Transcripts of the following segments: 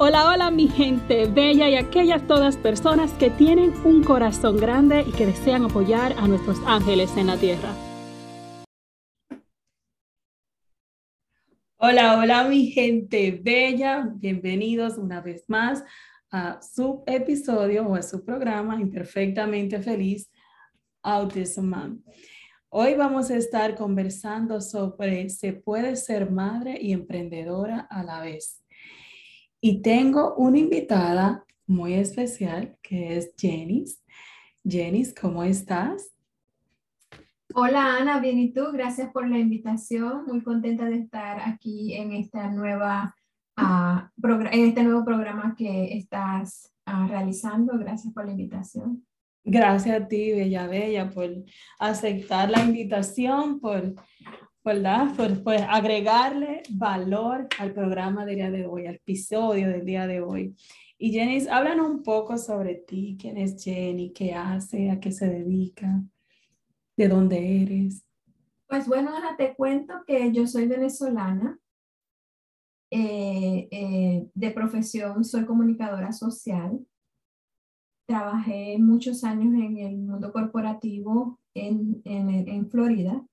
Hola, hola mi gente bella y aquellas todas personas que tienen un corazón grande y que desean apoyar a nuestros ángeles en la tierra. Hola, hola mi gente bella, bienvenidos una vez más a su episodio o a su programa Imperfectamente Feliz Autism. Hoy vamos a estar conversando sobre se puede ser madre y emprendedora a la vez. Y tengo una invitada muy especial que es Jenis. Jenis, ¿cómo estás? Hola Ana, bien y tú, gracias por la invitación, muy contenta de estar aquí en esta nueva uh, en este nuevo programa que estás uh, realizando, gracias por la invitación. Gracias a ti, Bella Bella, por aceptar la invitación, por ¿verdad? Pues, pues agregarle valor al programa del día de hoy, al episodio del día de hoy. Y Jenny, háblanos un poco sobre ti, quién es Jenny, qué hace, a qué se dedica, de dónde eres. Pues bueno, ahora te cuento que yo soy venezolana. Eh, eh, de profesión soy comunicadora social. Trabajé muchos años en el mundo corporativo en, en, en Florida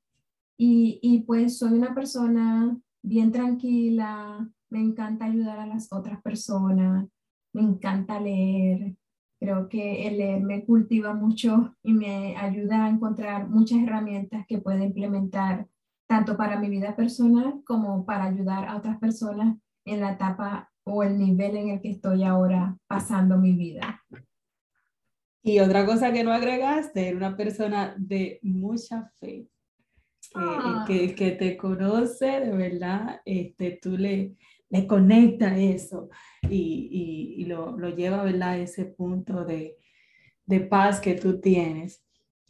y, y pues soy una persona bien tranquila, me encanta ayudar a las otras personas, me encanta leer. Creo que el leer me cultiva mucho y me ayuda a encontrar muchas herramientas que puedo implementar tanto para mi vida personal como para ayudar a otras personas en la etapa o el nivel en el que estoy ahora pasando mi vida. Y otra cosa que no agregaste, una persona de mucha fe. Ah. que, que, te conoce, de verdad, este, tú le, le conectas eso y, y, lo, lo, lleva ¿verdad? a ese punto de, de, paz que tú tienes.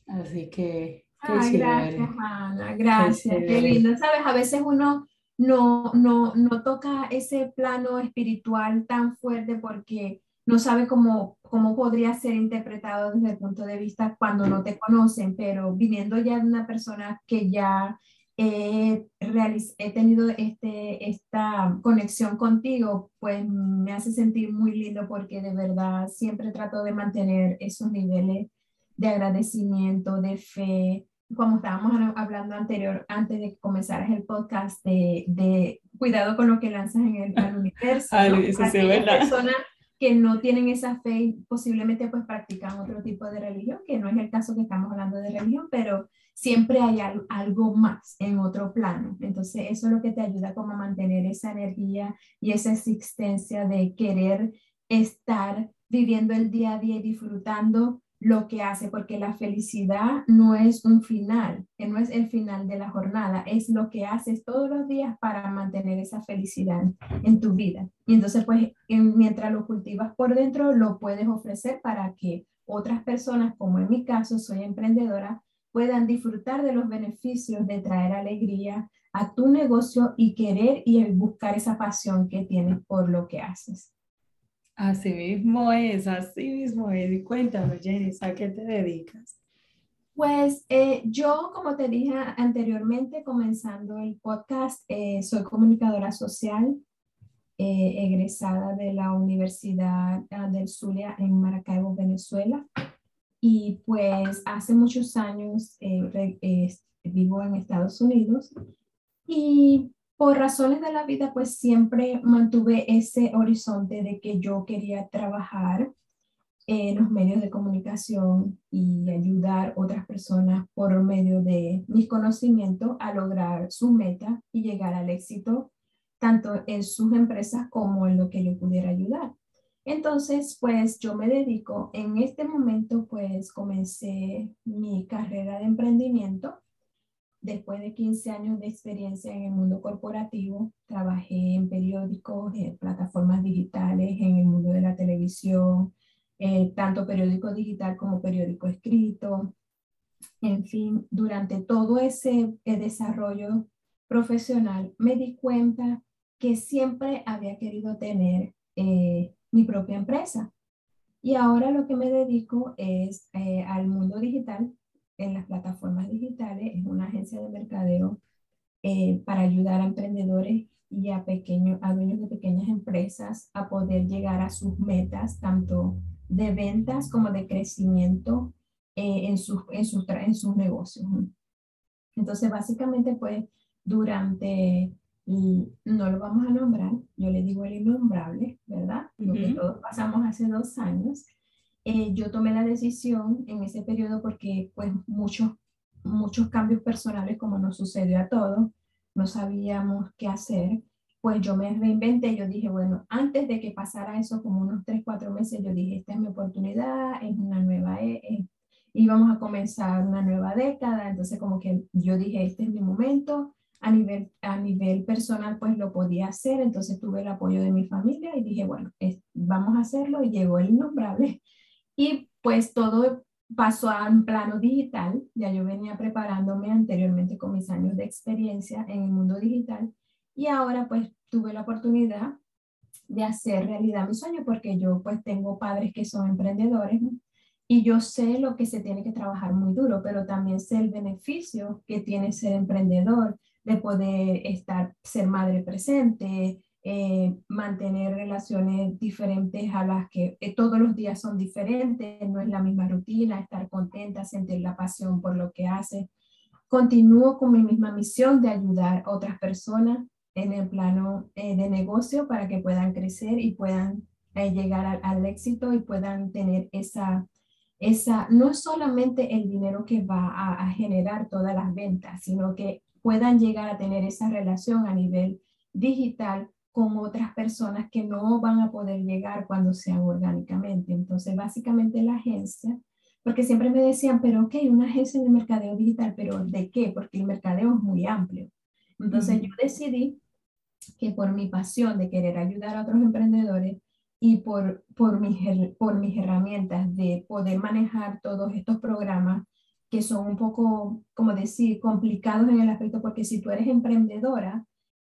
Así que... Ay, gracias, Ana, gracias. Qué, lindo. Sabes, a veces uno no, no, no toca ese plano espiritual tan fuerte porque no sabe cómo, cómo podría ser interpretado desde el punto de vista cuando no te conocen, pero viniendo ya de una persona que ya he, he tenido este, esta conexión contigo, pues me hace sentir muy lindo porque de verdad siempre trato de mantener esos niveles de agradecimiento, de fe, como estábamos hablando anterior, antes de que comenzaras el podcast, de, de cuidado con lo que lanzas en el, universo. Ay, eso sí, ¿verdad? Que no tienen esa fe y posiblemente pues practican otro tipo de religión, que no es el caso que estamos hablando de religión, pero siempre hay algo más en otro plano. Entonces eso es lo que te ayuda como a mantener esa energía y esa existencia de querer estar viviendo el día a día y disfrutando lo que hace, porque la felicidad no es un final, que no es el final de la jornada, es lo que haces todos los días para mantener esa felicidad en tu vida. Y entonces, pues, mientras lo cultivas por dentro, lo puedes ofrecer para que otras personas, como en mi caso, soy emprendedora, puedan disfrutar de los beneficios de traer alegría a tu negocio y querer y buscar esa pasión que tienes por lo que haces. Así mismo es, así mismo es. Y cuéntame, Jenny, ¿a qué te dedicas? Pues eh, yo, como te dije anteriormente, comenzando el podcast, eh, soy comunicadora social, eh, egresada de la Universidad ah, del Zulia en Maracaibo, Venezuela. Y pues hace muchos años vivo en Estados Unidos y por razones de la vida, pues siempre mantuve ese horizonte de que yo quería trabajar en los medios de comunicación y ayudar a otras personas por medio de mis conocimientos a lograr su meta y llegar al éxito, tanto en sus empresas como en lo que yo pudiera ayudar. Entonces, pues yo me dedico, en este momento, pues comencé mi carrera de emprendimiento después de 15 años de experiencia en el mundo corporativo, trabajé en periódicos, en plataformas digitales, en el mundo de la televisión, eh, tanto periódico digital como periódico escrito. En fin, durante todo ese eh, desarrollo profesional me di cuenta que siempre había querido tener eh, mi propia empresa. Y ahora lo que me dedico es al mundo digital, en las plataformas digitales, es una agencia de mercadeo para ayudar a emprendedores y a, pequeños, a dueños de pequeñas empresas a poder llegar a sus metas, tanto de ventas como de crecimiento eh, en, sus, en, sus, en sus negocios. Entonces, básicamente, pues, durante, no lo vamos a nombrar, yo le digo el innombrable, ¿verdad? Lo que todos pasamos hace dos años. Eh, yo tomé la decisión en ese periodo porque, pues, muchos, muchos cambios personales, como nos sucedió a todos, no sabíamos qué hacer pues yo me reinventé, yo dije, bueno, antes de que pasara eso, como unos 3, 4 meses, yo dije, esta es mi oportunidad, es una nueva, e eh, íbamos a comenzar una nueva década, entonces como que yo dije, este es mi momento, a nivel, a nivel personal pues lo podía hacer, entonces tuve el apoyo de mi familia y dije, bueno, vamos a hacerlo y llegó el innombrable. Y pues todo pasó a un plano digital, ya yo venía preparándome anteriormente con mis años de experiencia en el mundo digital. Y ahora pues tuve la oportunidad de hacer realidad mi sueño porque yo pues tengo padres que son emprendedores y yo sé lo que se tiene que trabajar muy duro, pero también sé el beneficio que tiene ser emprendedor, de poder estar, ser madre presente, eh, mantener relaciones diferentes a las que eh, todos los días son diferentes, no es la misma rutina, estar contenta, sentir la pasión por lo que hace. Continúo con mi misma misión de ayudar a otras personas en el plano eh, de negocio para que puedan crecer y puedan eh, llegar al, éxito y puedan tener esa, esa, no solamente el dinero que va a, generar todas las ventas, sino que puedan llegar a tener esa relación a nivel digital con otras personas que no van a poder llegar cuando sean orgánicamente. Entonces, básicamente la agencia, porque siempre me decían, pero ok, una agencia de mercadeo digital, pero ¿de qué? Porque el mercadeo es muy amplio. Entonces, yo decidí que por mi pasión de querer ayudar a otros emprendedores y por, por, mis, por mis herramientas de poder manejar todos estos programas que son un poco, como decir, complicados en el aspecto, porque si tú eres emprendedora,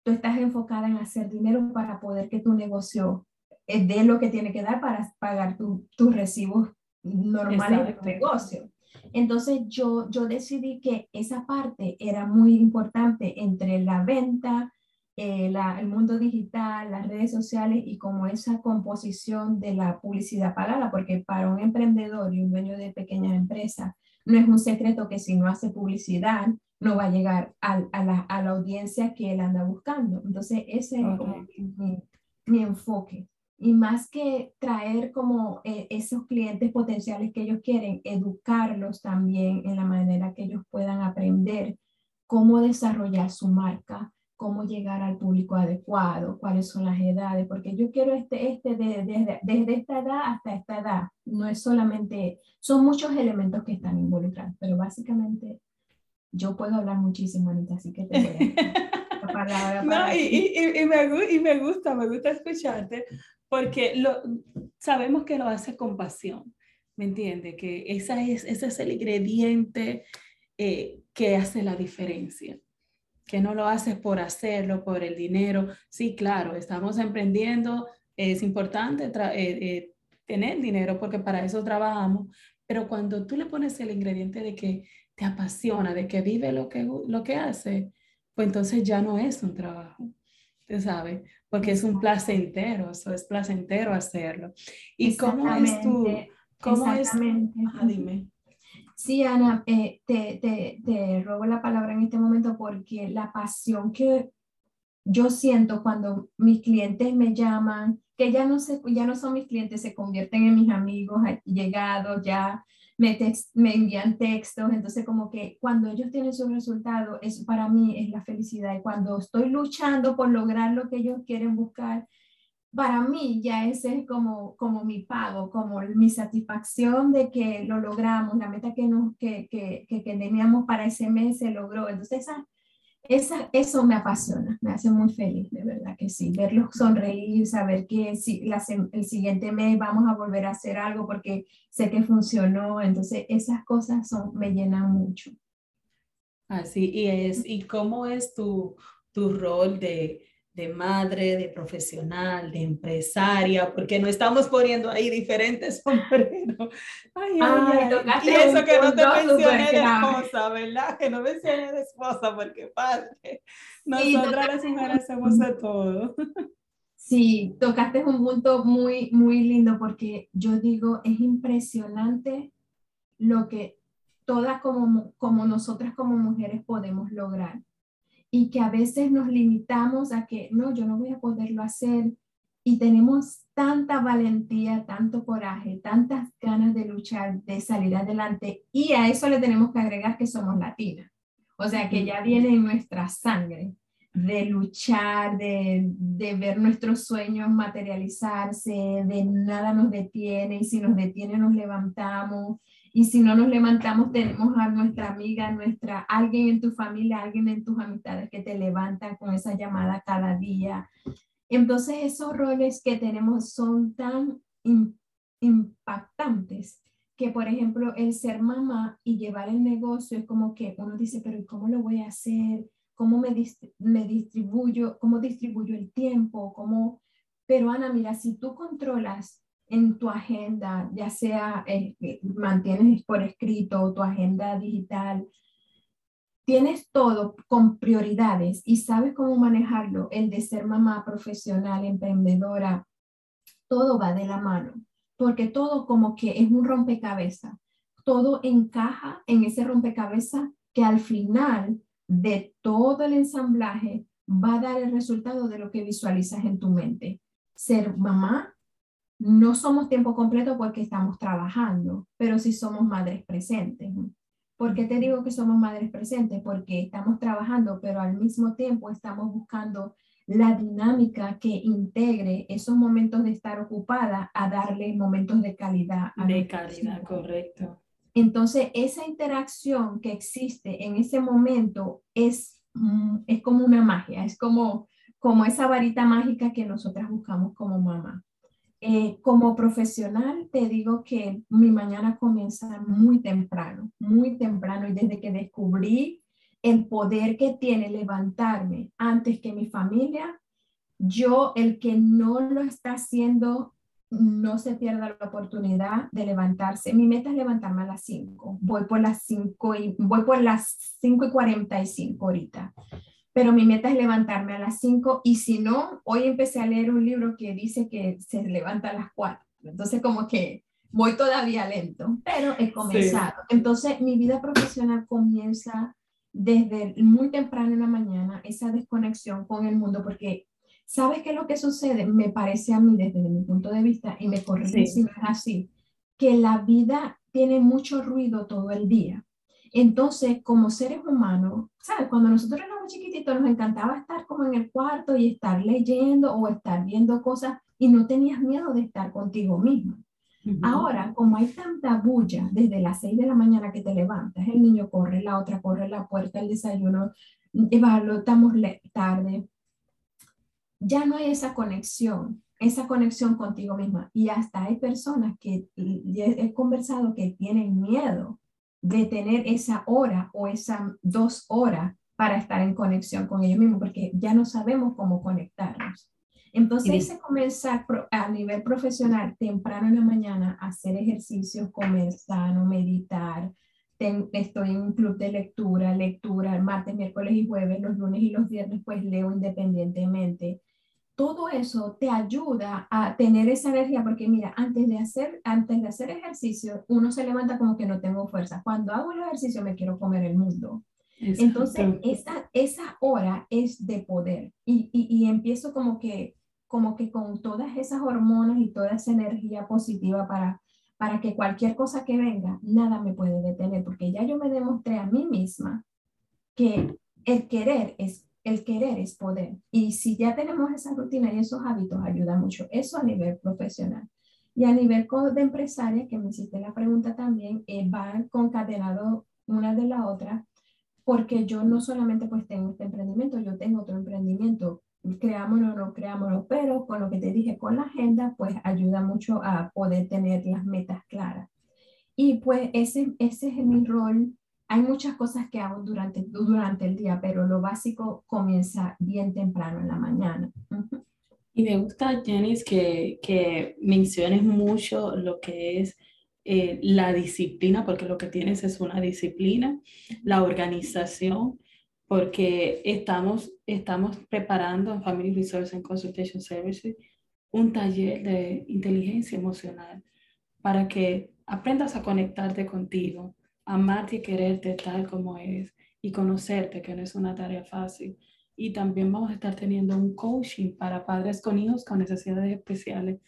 tú estás enfocada en hacer dinero para poder que tu negocio eh, dé lo que tiene que dar para pagar tus recibos normales de tu negocio. Entonces yo, yo decidí que esa parte era muy importante entre la venta, eh, el mundo digital, las redes sociales y como esa composición de la publicidad pagada, porque para un emprendedor y un dueño de pequeña empresa no es un secreto que si no hace publicidad no va a llegar a, la, a la, audiencia que él anda buscando. Entonces ese es como mi, mi, enfoque. Y más que traer como eh, esos clientes potenciales que ellos quieren, educarlos también en la manera que ellos puedan aprender cómo desarrollar su marca, cómo llegar al público adecuado, cuáles son las edades, porque yo quiero este, este desde, desde esta edad hasta esta edad. No es solamente, son muchos elementos que están involucrados, pero básicamente yo puedo hablar muchísimo, Anita, así que te voy a la palabra. no, y, y, y, me, y me gusta, me gusta escucharte, porque lo, sabemos que lo hace con pasión, ¿me entiendes? Que esa es, ese es el ingrediente eh, que hace la diferencia que no lo haces por hacerlo, por el dinero. Sí, claro, estamos emprendiendo, es importante eh, eh, tener dinero porque para eso trabajamos, pero cuando tú le pones el ingrediente de que te apasiona, de que vive lo que, lo que hace, pues entonces ya no es un trabajo, ¿te sabes? Porque es un placentero, eso es placentero hacerlo. ¿Y cómo es tu, cómo es, dime. Sí, Ana, eh, te, te, te robo la palabra en este momento porque la pasión que yo siento cuando mis clientes me llaman, que ya no, se, ya no son mis clientes, se convierten en mis amigos llegados, ya me, me envían textos, entonces como que cuando ellos tienen su resultado, eso para mí es la felicidad y cuando estoy luchando por lograr lo que ellos quieren buscar, para mí ya ese es como, como mi pago, como mi satisfacción de que lo logramos, la meta que, nos, que, que, que, teníamos para ese mes se logró. Entonces, esa, esa, eso me apasiona, me hace muy feliz, de verdad que sí. Verlos sonreír, saber que si, la, el siguiente mes vamos a volver a hacer algo porque sé que funcionó. Entonces, esas cosas son, me llenan mucho. Así, y es, ¿y cómo es tu, tu rol de de madre, de profesional, de empresaria, porque no estamos poniendo ahí diferentes sombreros. Ay, ay, ay. Y eso que no te mencioné de esposa, ¿verdad? Que no mencioné de esposa, porque padre, nosotras las mujeres hacemos de todo. Sí, tocaste un punto muy, muy lindo porque yo digo, es impresionante lo que todas como, como nosotras como mujeres podemos lograr y que a veces nos limitamos a que no, yo no voy a poderlo hacer y tenemos tanta valentía, tanto coraje, tantas ganas de luchar, de salir adelante y a eso le tenemos que agregar que somos latinas. O sea, que ya viene en nuestra sangre de luchar, de, de, ver nuestros sueños materializarse, de nada nos detiene y si nos detiene nos levantamos y si no nos levantamos, tenemos a nuestra amiga, nuestra, alguien en tu familia, alguien en tus amistades que te levantan con esa llamada cada día. Entonces esos roles que tenemos son tan impactantes que, por ejemplo, el ser mamá y llevar el negocio es como que uno dice, pero ¿cómo lo voy a hacer? ¿Cómo me, me distribuyo? ¿Cómo distribuyo el tiempo? ¿Cómo? Pero Ana, mira, si tú controlas en tu agenda, ya sea eh, mantienes por escrito tu agenda digital, tienes todo con prioridades y sabes cómo manejarlo, el de ser mamá profesional, emprendedora, todo va de la mano, porque todo como que es un rompecabezas, todo encaja en ese rompecabezas que al final de todo el ensamblaje va a dar el resultado de lo que visualizas en tu mente. Ser mamá no somos tiempo completo porque estamos trabajando, pero sí somos madres presentes. ¿Por qué te digo que somos madres presentes? Porque estamos trabajando, pero al mismo tiempo estamos buscando la dinámica que integre esos momentos de estar ocupada a darle momentos de calidad. de calidad, correcto. Entonces, esa interacción que existe en ese momento es, mm, es como una magia, es como, como esa varita mágica que nosotras buscamos como mamá. Eh, como profesional, te digo que mi mañana comienza muy temprano, muy temprano, y desde que descubrí el poder que tiene levantarme antes que mi familia, yo, el que no lo está haciendo, no se pierda la oportunidad de levantarse. Mi meta es levantarme a las 5. Voy por las 5 y voy por las 5 y 45 ahorita pero mi meta es levantarme a las 5 y si no, hoy empecé a leer un libro que dice que se levanta a las 4. Entonces como que voy todavía lento, pero he comenzado. Entonces mi vida profesional comienza desde muy temprano en la mañana, esa desconexión con el mundo, porque ¿sabes qué es lo que sucede? Me parece a mí desde mi punto de vista, y me corrige si no es así, que la vida tiene mucho ruido todo el día. Entonces, como seres humanos, ¿sabes? Cuando nosotros éramos chiquititos nos encantaba estar como en el cuarto y estar leyendo o estar viendo cosas y no tenías miedo de estar contigo mismo. Ahora, como hay tanta bulla desde las 6 de la mañana que te levantas, el niño corre, la otra corre la puerta, el desayuno, estamos tarde, ya no hay esa conexión, esa conexión contigo misma. Y hasta hay personas que he conversado que tienen miedo de tener esa hora o esas dos horas para estar en conexión con ellos mismos, porque ya no sabemos cómo conectarnos. Entonces se comienza a nivel profesional temprano en la mañana hacer ejercicios, comer sano, meditar. estoy en un club de lectura, lectura, martes, miércoles y jueves, los lunes y los viernes pues leo independientemente todo eso te ayuda a tener esa energía, porque mira, antes de hacer, antes de hacer ejercicio, uno se levanta como que no tengo fuerza. Cuando hago el ejercicio me quiero comer el mundo. Entonces, esa, esa hora es de poder y, y, y, empiezo como que, como que con todas esas hormonas y toda esa energía positiva para, para que cualquier cosa que venga, nada me puede detener, porque ya yo me demostré a mí misma que el querer es el querer es poder. Y si ya tenemos esa rutina y esos hábitos, ayuda mucho. Eso a nivel profesional. Y a nivel de empresaria, que me hiciste la pregunta también, eh, va concadenado una de la otra, porque yo no solamente pues tengo este emprendimiento, yo tengo otro emprendimiento, creámoslo o no creámoslo, pero con lo que te dije con la agenda, pues ayuda mucho a poder tener las metas claras. Y pues ese, ese es mi rol. Hay muchas cosas que hago durante, durante el día, pero lo básico comienza bien temprano en la mañana. Y me gusta, Janice, que, que menciones mucho lo que es eh, la disciplina, porque lo que tienes es una disciplina, la organización, porque estamos, estamos preparando en Family Resource and Consultation Services un taller de inteligencia emocional para que aprendas a conectarte contigo, amarte y quererte tal como eres y conocerte, que no es una tarea fácil. Y también vamos a estar teniendo un coaching para padres con hijos con necesidades especiales,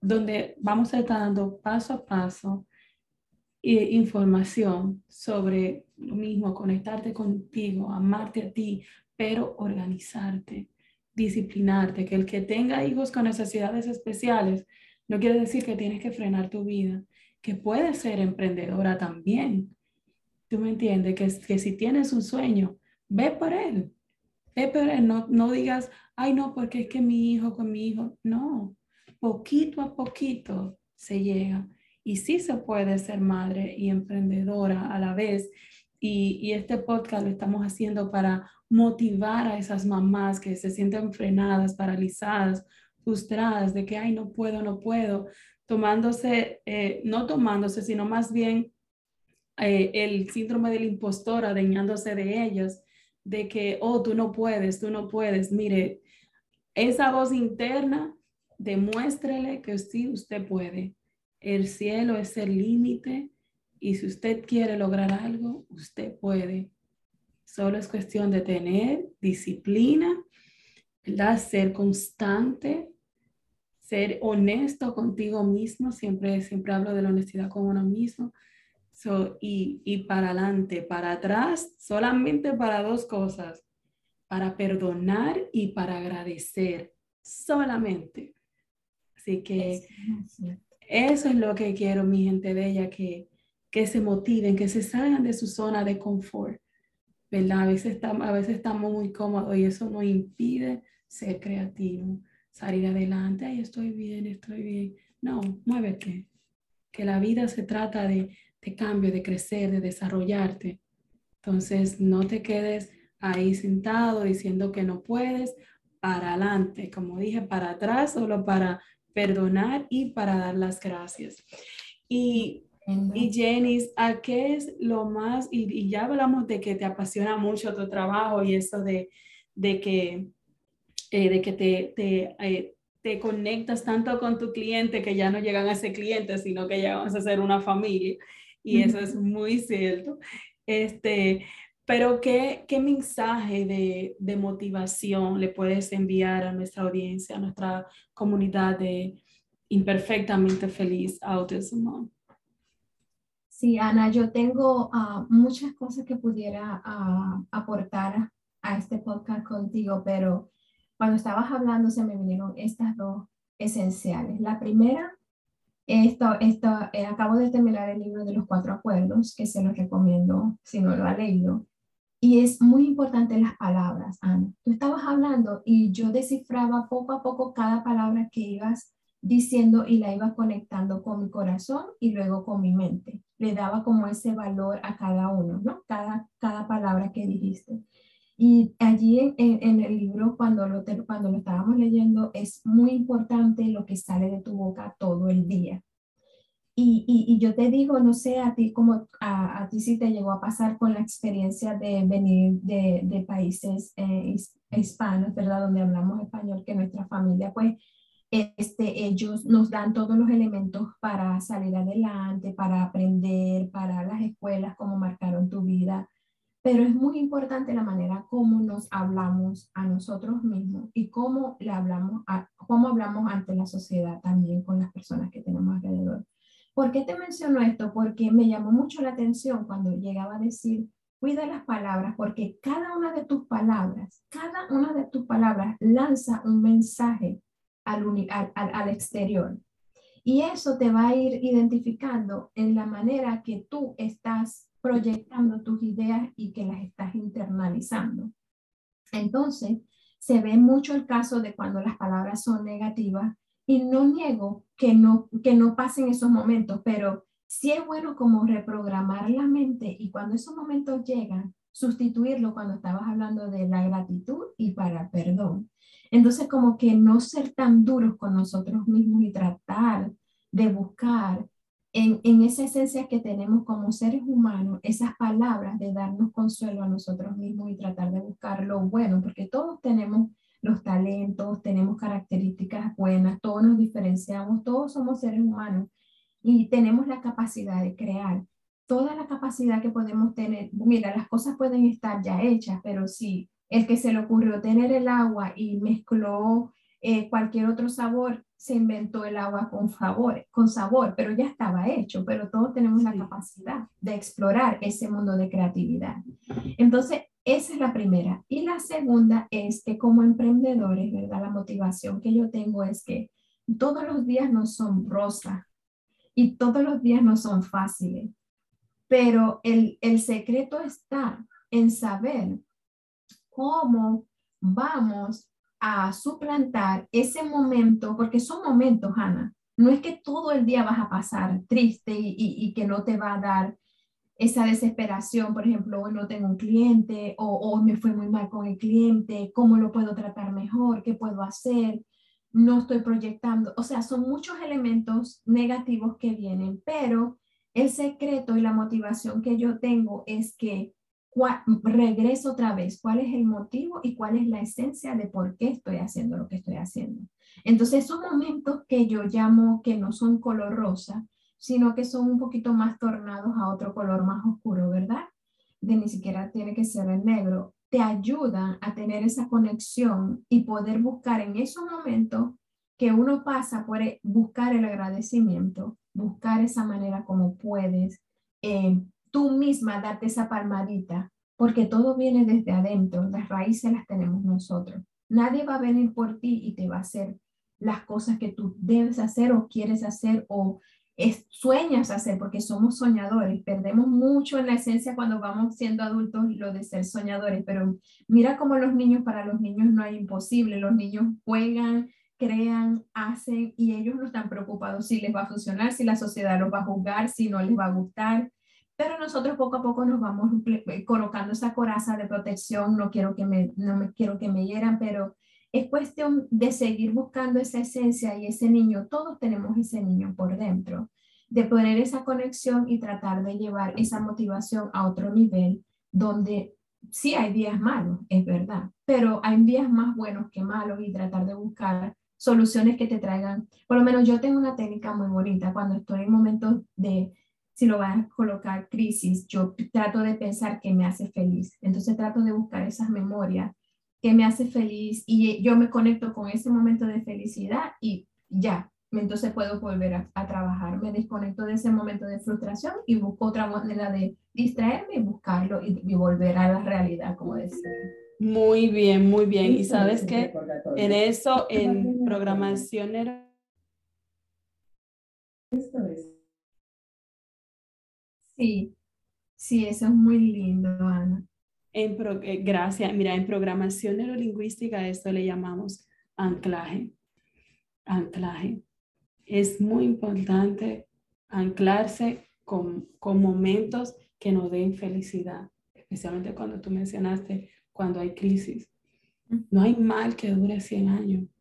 donde vamos a estar dando paso a paso información sobre lo mismo, conectarte contigo, amarte a ti, pero organizarte, disciplinarte, que el que tenga hijos con necesidades especiales no quiere decir que tienes que frenar tu vida, que puedes ser emprendedora también. ¿Tú me entiendes? Que, que si tienes un sueño, ve por él, ve por él, no, no digas, ay no, porque es que mi hijo con mi hijo, no, poquito a poquito se llega. Y sí se puede ser madre y emprendedora a la vez. Y, este podcast lo estamos haciendo para motivar a esas mamás que se sienten frenadas, paralizadas, frustradas de que, ay, no puedo, no puedo, tomándose, eh, no tomándose, sino más bien eh, el síndrome del impostor, adeñándose de ellas, de que, oh, tú no puedes, tú no puedes. Mire, esa voz interna, demuéstrele que sí, usted puede. El cielo es el límite y si usted quiere lograr algo, usted puede. Solo es cuestión de tener disciplina, ¿verdad? ser constante, ser honesto contigo mismo. Siempre, siempre hablo de la honestidad con uno mismo. Y, y para adelante, para atrás, solamente para dos cosas, para perdonar y para agradecer, solamente. Así que eso es lo que quiero, mi gente bella, que, que se motiven, que se salgan de su zona de confort, ¿verdad? A veces, estamos, a veces estamos muy cómodos y eso nos impide ser creativo, salir adelante, ay, estoy bien, estoy bien. No, muévete, que la vida se trata de, de cambio, de crecer, de desarrollarte. Entonces, no te quedes ahí sentado diciendo que no puedes, para adelante, como dije, para atrás, solo para perdonar y para dar las gracias. Y, y Jenny, ¿a qué es lo más, y, ya hablamos de que te apasiona mucho tu trabajo y eso de, de que, eh, de que te, te, eh, te, conectas tanto con tu cliente que ya no llegan a ser cliente, sino que ya vamos a ser una familia. Y eso es muy cierto. Este, pero ¿qué, qué mensaje de, de, motivación le puedes enviar a nuestra audiencia, a nuestra comunidad de imperfectamente feliz autismo? Sí, Ana, yo tengo ah, muchas cosas que pudiera uh, aportar a este podcast contigo, pero cuando estabas hablando se me vinieron estas dos esenciales. La primera, esto, esto, eh, acabo de terminar el libro de los cuatro acuerdos, que se los recomiendo si no lo ha leído. Y es muy importante las palabras, Ana. Tú estabas hablando y yo descifraba poco a poco cada palabra que ibas diciendo y la iba conectando con mi corazón y luego con mi mente. Le daba como ese valor a cada uno, ¿no? Cada, cada palabra que dijiste. Y allí en, en, el libro, cuando lo, cuando lo estábamos leyendo, es muy importante lo que sale de tu boca todo el día. Y, y, yo te digo, no sé, a ti como a, a, ti si te llegó a pasar con la experiencia de venir de, de países eh, hispanos, ¿verdad? Donde hablamos español, que nuestra familia, pues, este, ellos nos dan todos los elementos para salir adelante, para aprender, para las escuelas, cómo marcaron tu vida. Pero es muy importante la manera como nos hablamos a nosotros mismos y cómo le hablamos, a, cómo hablamos ante la sociedad también con las personas que tenemos alrededor. ¿Por qué te menciono esto? Porque me llamó mucho la atención cuando llegaba a decir, cuida las palabras porque cada una de tus palabras, cada una de tus palabras lanza un mensaje al, al, al exterior. Y eso te va a ir identificando en la manera que tú estás proyectando tus ideas y que las estás internalizando. Entonces, se ve mucho el caso de cuando las palabras son negativas y no niego que no, que no pasen esos momentos, pero sí es bueno como reprogramar la mente y cuando esos momentos llegan, sustituirlo cuando estabas hablando de la gratitud y para perdón. Entonces, como que no ser tan duros con nosotros mismos y tratar de buscar en, esa esencia que tenemos como seres humanos, esas palabras de darnos consuelo a nosotros mismos y tratar de buscar lo bueno, porque todos tenemos los talentos, tenemos características buenas, todos nos diferenciamos, todos somos seres humanos y tenemos la capacidad de crear. Toda la capacidad que podemos tener, mira, las cosas pueden estar ya hechas, pero si el que se le ocurrió tener el agua y mezcló eh, cualquier otro sabor, se inventó el agua con, favor, con sabor, pero ya estaba hecho, pero todos tenemos la capacidad de explorar ese mundo de creatividad. Entonces, esa es la primera. Y la segunda es que como emprendedores, ¿verdad? La motivación que yo tengo es que todos los días no son rosas y todos los días no son fáciles, pero el, el secreto está en saber cómo vamos a suplantar ese momento, porque son momentos, Ana. No es que todo el día vas a pasar triste y, que no te va a dar esa desesperación, por ejemplo, hoy no tengo un cliente o me fue muy mal con el cliente, ¿cómo lo puedo tratar mejor? ¿Qué puedo hacer? No estoy proyectando. O sea, son muchos elementos negativos que vienen, pero el secreto y la motivación que yo tengo es que regreso otra vez, cuál es el motivo y cuál es la esencia de por qué estoy haciendo lo que estoy haciendo. Entonces, esos momentos que yo llamo que no son color rosa, sino que son un poquito más tornados a otro color más oscuro, ¿verdad? De ni siquiera tiene que ser el negro, te ayudan a tener esa conexión y poder buscar en esos momentos que uno pasa por e, buscar el agradecimiento, buscar esa manera como puedes, eh, tú misma darte esa palmadita, porque todo viene desde adentro, las raíces las tenemos nosotros. Nadie va a venir por ti y te va a hacer las cosas que tú debes hacer o quieres hacer o sueñas hacer, porque somos soñadores. Perdemos mucho en la esencia cuando vamos siendo adultos lo de ser soñadores, pero mira cómo los niños, para los niños no hay imposible, los niños juegan, crean, hacen y ellos no están preocupados si les va a funcionar, si la sociedad los va a juzgar, si no les va a gustar pero nosotros poco a poco nos vamos eh, colocando esa coraza de protección, no quiero que me, no me quiero que me hieran, pero es cuestión de seguir buscando esa esencia y ese niño, todos tenemos ese niño por dentro, de poner esa conexión y tratar de llevar esa motivación a otro nivel donde sí hay días malos, es verdad, pero hay días más buenos que malos y tratar de buscar soluciones que te traigan, por lo menos yo tengo una técnica muy bonita cuando estoy en momentos de si lo vas a colocar crisis, yo trato de pensar que me hace feliz. Entonces trato de buscar esas memorias que me hace feliz y yo me conecto con ese momento de felicidad y ya, entonces puedo volver a, trabajar. Me desconecto de ese momento de frustración y busco otra manera de distraerme y buscarlo y, volver a la realidad, como decía. Muy bien, muy bien. Y sabes que en eso, en programación era... Sí, sí, eso es muy lindo, Ana. En eh, gracias. Mira, en programación neurolingüística esto le llamamos anclaje. Anclaje. Es muy importante anclarse con, con momentos que nos den felicidad, especialmente cuando tú mencionaste cuando hay crisis. No hay mal que dure 100 años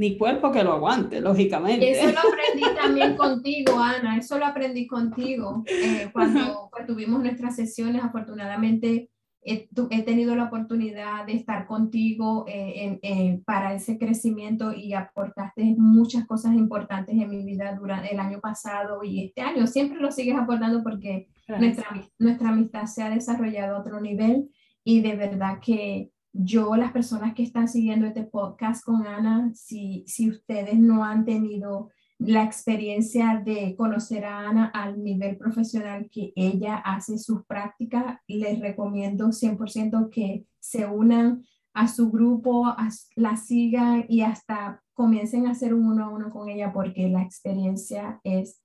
ni cuerpo que lo aguante, lógicamente. Eso lo aprendí también contigo, Ana, eso lo aprendí contigo. Eh, cuando pues, tuvimos nuestras sesiones, afortunadamente he, he, tenido la oportunidad de estar contigo eh, para ese crecimiento y aportaste muchas cosas importantes en mi vida durante el año pasado y este año. Siempre lo sigues aportando porque nuestra, nuestra amistad se ha desarrollado a otro nivel y de verdad que yo, las personas que están siguiendo este podcast con Ana, si, si ustedes no han tenido la experiencia de conocer a Ana al nivel profesional que ella hace sus prácticas, les recomiendo 100% que se unan a su grupo, la sigan y hasta comiencen a hacer un uno a uno con ella porque la experiencia es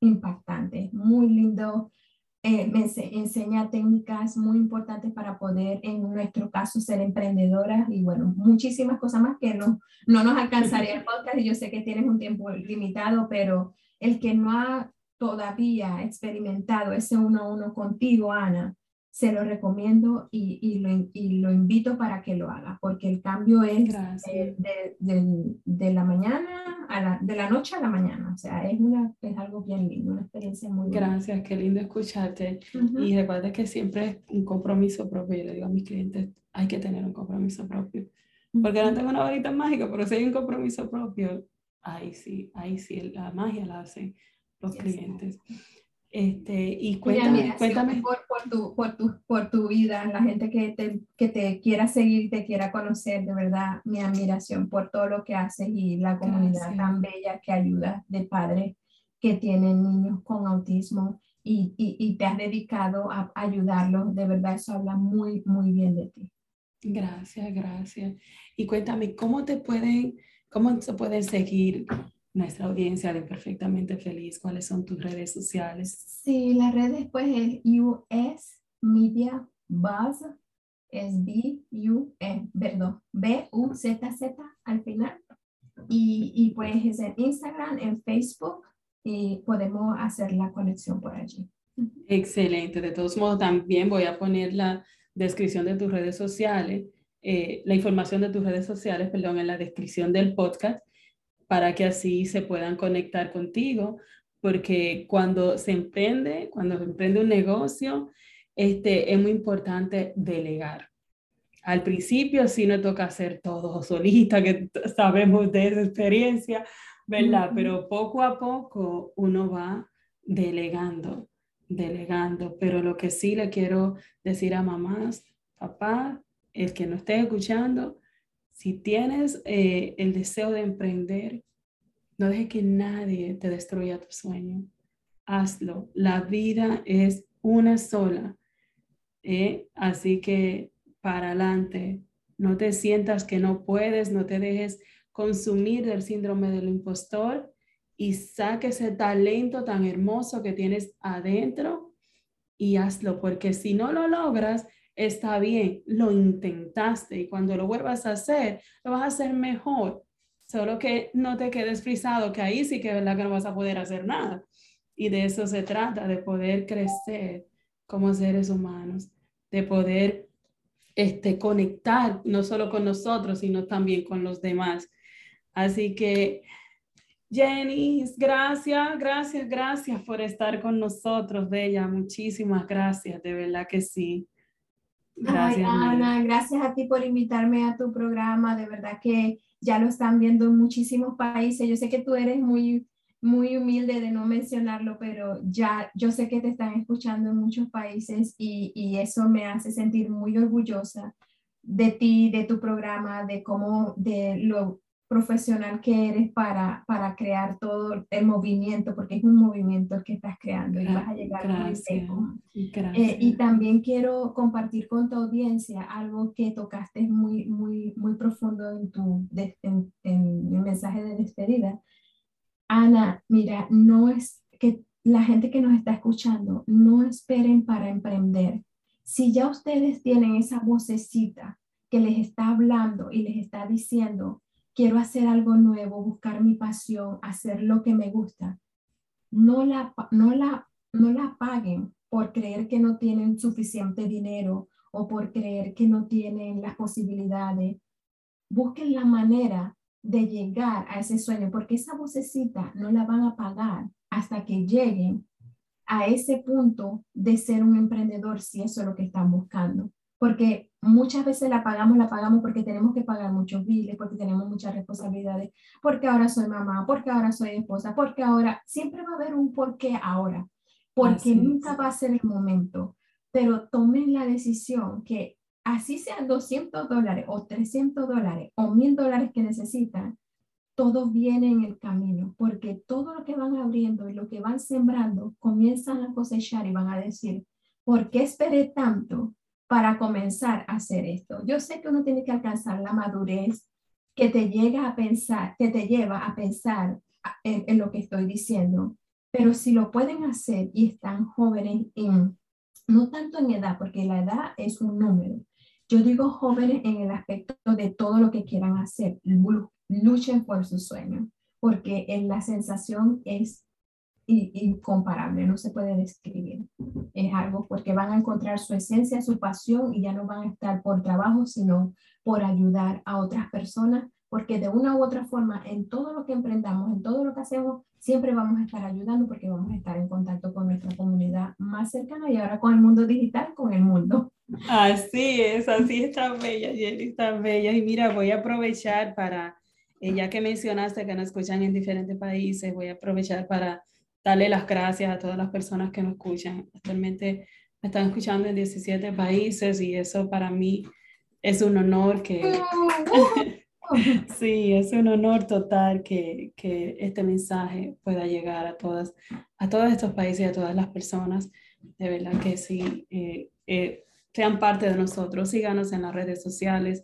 impactante, muy lindo eh, me enseña técnicas muy importantes para poder, en nuestro caso, ser emprendedoras y bueno, muchísimas cosas más que no, no nos alcanzaría el podcast y yo sé que tienes un tiempo limitado, pero el que no ha todavía experimentado ese uno a uno contigo, Ana, se lo recomiendo y, y, lo, y, lo, invito para que lo haga, porque el cambio es eh, de, de, de, la mañana a la, de la noche a la mañana, o sea, es, una, es algo bien lindo, una experiencia muy Gracias, qué lindo escucharte. Y recuerda que siempre es un compromiso propio, yo le digo a mis clientes, hay que tener un compromiso propio, porque no tengo una varita mágica, pero si hay un compromiso propio, ahí sí, ahí sí, la magia la hacen los clientes. Este, y cuéntame, cuéntame. Por, por, tu, por, tu, por tu vida, la gente que te, que te quiera seguir, te quiera conocer, de verdad, mi admiración por todo lo que haces y la comunidad tan bella que ayuda de padres que tienen niños con autismo y, y, y, te has dedicado a ayudarlos. De verdad, eso habla muy, muy bien de ti. Gracias, gracias. Y cuéntame, ¿cómo te pueden, cómo se pueden seguir nuestra audiencia de Perfectamente Feliz, ¿cuáles son tus redes sociales? Sí, las redes pues es US Media Buzz, es B, U, E, perdón, B, U, Z, Z al final. Y, y pues es en Instagram, en Facebook y podemos hacer la conexión por allí. Excelente. De todos modos, también voy a poner la descripción de tus redes sociales, eh, la información de tus redes sociales, perdón, en la descripción del podcast para que así se puedan conectar contigo, porque cuando se emprende, cuando se emprende un negocio, este, es muy importante delegar. Al principio sí nos toca hacer todo solita, que sabemos de esa experiencia, ¿verdad? Pero poco a poco uno va delegando, delegando. Pero lo que sí le quiero decir a mamás, papá, el que no esté escuchando, si tienes eh, el deseo de emprender, no dejes que nadie te destruya tu sueño. Hazlo. La vida es una sola. ¿eh? Así que para adelante. No te sientas que no puedes, no te dejes consumir del síndrome del impostor y saque ese talento tan hermoso que tienes adentro y hazlo, porque si no lo logras, está bien, lo intentaste y cuando lo vuelvas a hacer, lo vas a hacer mejor. Solo que no te quedes frisado, que ahí sí que es verdad que no vas a poder hacer nada. Y de eso se trata, de poder crecer como seres humanos, de poder este, conectar no solo con nosotros, sino también con los demás. Así que, Jenny, gracias, gracias, gracias por estar con nosotros, Bella. Muchísimas gracias, de verdad que sí. Gracias, Ana, gracias a ti por invitarme a tu programa. De verdad que ya lo están viendo en muchísimos países. Yo sé que tú eres muy, muy humilde de no mencionarlo, pero ya yo sé que te están escuchando en muchos países y, y eso me hace sentir muy orgullosa de ti, de tu programa, de cómo, de lo profesional que eres para, para crear todo el movimiento, porque es un movimiento que estás creando y vas a llegar a eh, y también quiero compartir con tu audiencia algo que tocaste muy, muy, muy profundo en tu en, en el mensaje de despedida. Ana, mira, no es que la gente que nos está escuchando, no esperen para emprender. Si ya ustedes tienen esa vocecita que les está hablando y les está diciendo, quiero hacer algo nuevo, buscar mi pasión, hacer lo que me gusta, no la, no la, no la paguen por creer que no tienen suficiente dinero o por creer que no tienen las posibilidades. Busquen la manera de llegar a ese sueño, porque esa vocecita no la van a pagar hasta que lleguen a ese punto de ser un emprendedor, si eso es lo que están buscando porque muchas veces la pagamos, la pagamos porque tenemos que pagar muchos biles, porque tenemos muchas responsabilidades, porque ahora soy mamá, porque ahora soy esposa, porque ahora, siempre va a haber un por qué ahora, porque nunca va a ser el momento, pero tomen la decisión que así sean 200 dólares o 300 dólares o 1000 dólares que necesitan, todo viene en el camino, porque todo lo que van abriendo y lo que van sembrando, comienzan a cosechar y van a decir, ¿por qué esperé tanto para comenzar a hacer esto? Yo sé que uno tiene que alcanzar la madurez que te llega a pensar, que te lleva a pensar en, lo que estoy diciendo, pero si lo pueden hacer y están jóvenes en, no tanto en edad, porque la edad es un número, yo digo jóvenes en el aspecto de todo lo que quieran hacer, luchen por su sueño, porque en la sensación es incomparable, no se puede describir. Es algo porque van a encontrar su esencia, su pasión y ya no van a estar por trabajo, sino por ayudar a otras personas, porque de una u otra forma, en todo lo que emprendamos, en todo lo que hacemos, siempre vamos a estar ayudando porque vamos a estar en contacto con nuestra comunidad más cercana y ahora con el mundo digital, con el mundo. Así es, así está bella, Jenny, está bella. Y mira, voy a aprovechar para, eh, ya que mencionaste que nos escuchan en diferentes países, voy a aprovechar para darle las gracias a todas las personas que nos escuchan. Actualmente me están escuchando en 17 países y eso para mí es un honor que... Sí, es un honor total que, que, este mensaje pueda llegar a todas, a todos estos países y a todas las personas. De verdad que sí, eh, eh, sean parte de nosotros. Síganos en las redes sociales,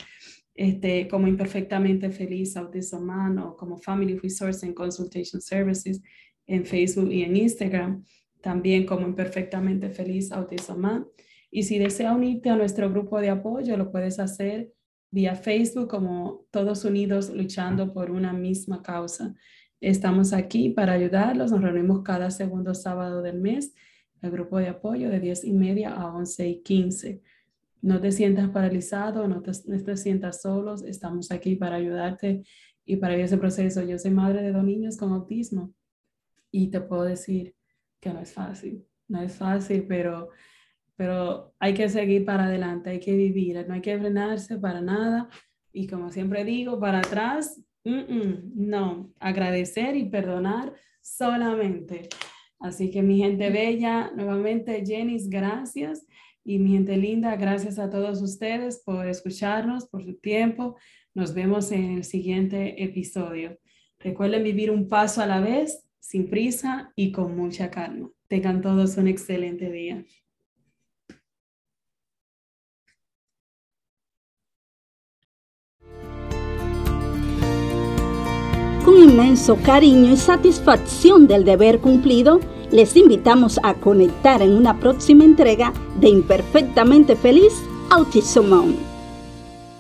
este, como Imperfectamente Feliz Autism Man o como Family Resource and Consultation Services en Facebook y en Instagram. También como Imperfectamente Feliz Autism Man. Y si desea unirte a nuestro grupo de apoyo, lo puedes hacer vía Facebook como Todos Unidos Luchando por una misma causa. Estamos aquí para ayudarlos. Nos reunimos cada segundo sábado del mes, el grupo de apoyo de 10 y media a 11 y 15. No te sientas paralizado, no te, no te sientas solos. Estamos aquí para ayudarte y para ese proceso. Yo soy madre de dos niños con autismo y te puedo decir que no es fácil. No es fácil, pero pero hay que seguir para adelante, hay que vivir, no hay que frenarse para nada. Y como siempre digo, para atrás, no, agradecer y perdonar solamente. Así que mi gente bella, nuevamente Jenny, gracias. Y mi gente linda, gracias a todos ustedes por escucharnos, por su tiempo. Nos vemos en el siguiente episodio. Recuerden vivir un paso a la vez, sin prisa y con mucha calma. Tengan todos un excelente día. Con inmenso cariño y satisfacción del deber cumplido, les invitamos a conectar en una próxima entrega de Imperfectamente Feliz Autism